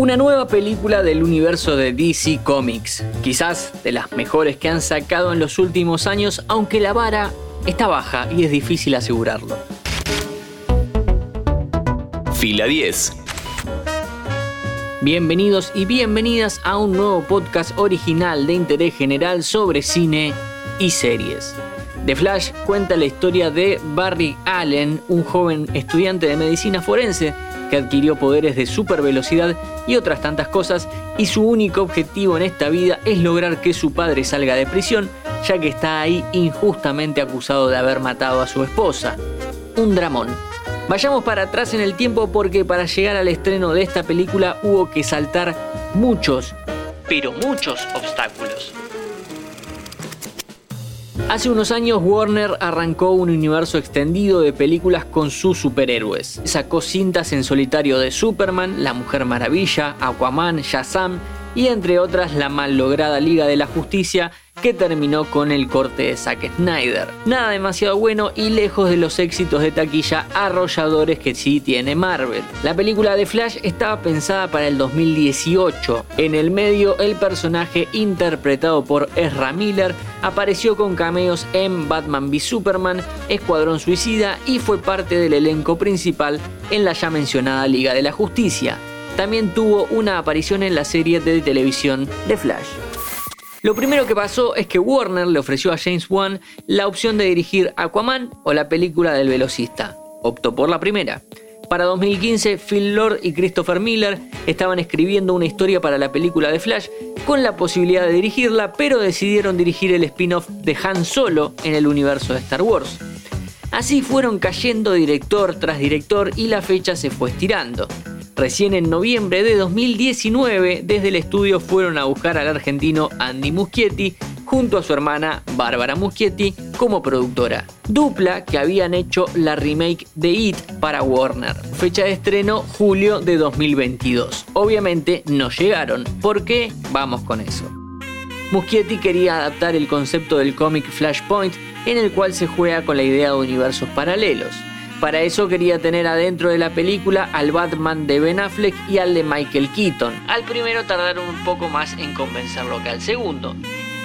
Una nueva película del universo de DC Comics, quizás de las mejores que han sacado en los últimos años, aunque la vara está baja y es difícil asegurarlo. Fila 10. Bienvenidos y bienvenidas a un nuevo podcast original de interés general sobre cine y series. The Flash cuenta la historia de Barry Allen, un joven estudiante de medicina forense que adquirió poderes de super velocidad y otras tantas cosas, y su único objetivo en esta vida es lograr que su padre salga de prisión, ya que está ahí injustamente acusado de haber matado a su esposa. Un dramón. Vayamos para atrás en el tiempo porque para llegar al estreno de esta película hubo que saltar muchos, pero muchos obstáculos. Hace unos años Warner arrancó un universo extendido de películas con sus superhéroes. Sacó cintas en solitario de Superman, La Mujer Maravilla, Aquaman, Shazam y entre otras la mal lograda Liga de la Justicia que terminó con el corte de Zack Snyder. Nada demasiado bueno y lejos de los éxitos de taquilla arrolladores que sí tiene Marvel. La película de Flash estaba pensada para el 2018. En el medio, el personaje interpretado por Ezra Miller apareció con cameos en Batman v Superman, Escuadrón Suicida y fue parte del elenco principal en la ya mencionada Liga de la Justicia. También tuvo una aparición en la serie de televisión de Flash. Lo primero que pasó es que Warner le ofreció a James Wan la opción de dirigir Aquaman o la película del velocista. Optó por la primera. Para 2015, Phil Lord y Christopher Miller estaban escribiendo una historia para la película de Flash con la posibilidad de dirigirla, pero decidieron dirigir el spin-off de Han Solo en el universo de Star Wars. Así fueron cayendo director tras director y la fecha se fue estirando. Recién en noviembre de 2019, desde el estudio fueron a buscar al argentino Andy Muschietti junto a su hermana Bárbara Muschietti como productora. Dupla que habían hecho la remake de It para Warner. Fecha de estreno julio de 2022. Obviamente no llegaron. ¿Por qué? Vamos con eso. Muschietti quería adaptar el concepto del cómic Flashpoint en el cual se juega con la idea de universos paralelos. Para eso quería tener adentro de la película al Batman de Ben Affleck y al de Michael Keaton. Al primero tardaron un poco más en convencerlo que al segundo.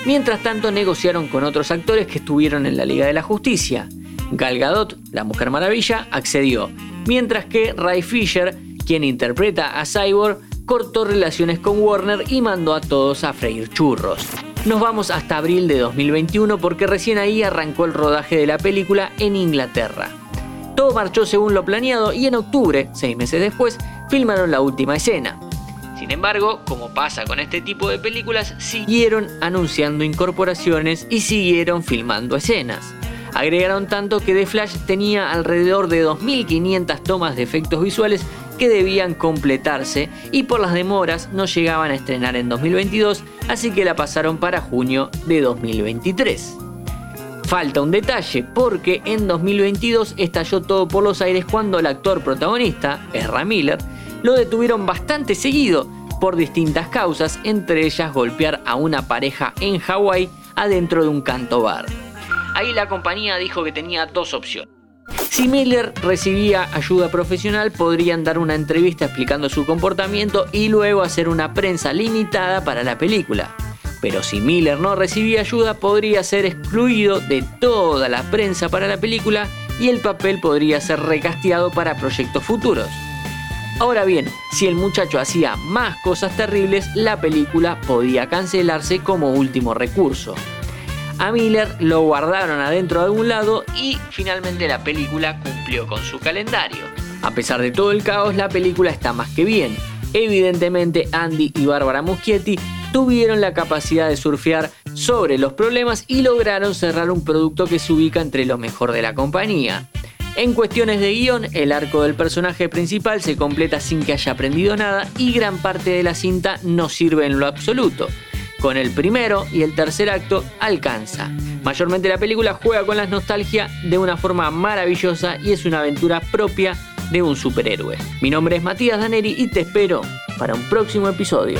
Mientras tanto negociaron con otros actores que estuvieron en la Liga de la Justicia. Gal Gadot, la Mujer Maravilla, accedió, mientras que Ray Fisher, quien interpreta a Cyborg, cortó relaciones con Warner y mandó a todos a freír churros. Nos vamos hasta abril de 2021 porque recién ahí arrancó el rodaje de la película en Inglaterra. Todo marchó según lo planeado y en octubre, seis meses después, filmaron la última escena. Sin embargo, como pasa con este tipo de películas, siguieron anunciando incorporaciones y siguieron filmando escenas. Agregaron tanto que The Flash tenía alrededor de 2.500 tomas de efectos visuales que debían completarse y por las demoras no llegaban a estrenar en 2022, así que la pasaron para junio de 2023. Falta un detalle, porque en 2022 estalló todo por los aires cuando el actor protagonista, Ezra Miller, lo detuvieron bastante seguido por distintas causas, entre ellas golpear a una pareja en Hawái adentro de un canto bar. Ahí la compañía dijo que tenía dos opciones. Si Miller recibía ayuda profesional, podrían dar una entrevista explicando su comportamiento y luego hacer una prensa limitada para la película pero si Miller no recibía ayuda podría ser excluido de toda la prensa para la película y el papel podría ser recasteado para proyectos futuros. Ahora bien, si el muchacho hacía más cosas terribles, la película podía cancelarse como último recurso. A Miller lo guardaron adentro de algún lado y finalmente la película cumplió con su calendario. A pesar de todo el caos, la película está más que bien. Evidentemente, Andy y Bárbara Muschietti tuvieron la capacidad de surfear sobre los problemas y lograron cerrar un producto que se ubica entre lo mejor de la compañía. En cuestiones de guion, el arco del personaje principal se completa sin que haya aprendido nada y gran parte de la cinta no sirve en lo absoluto. Con el primero y el tercer acto alcanza. Mayormente la película juega con la nostalgia de una forma maravillosa y es una aventura propia de un superhéroe. Mi nombre es Matías Daneri y te espero para un próximo episodio.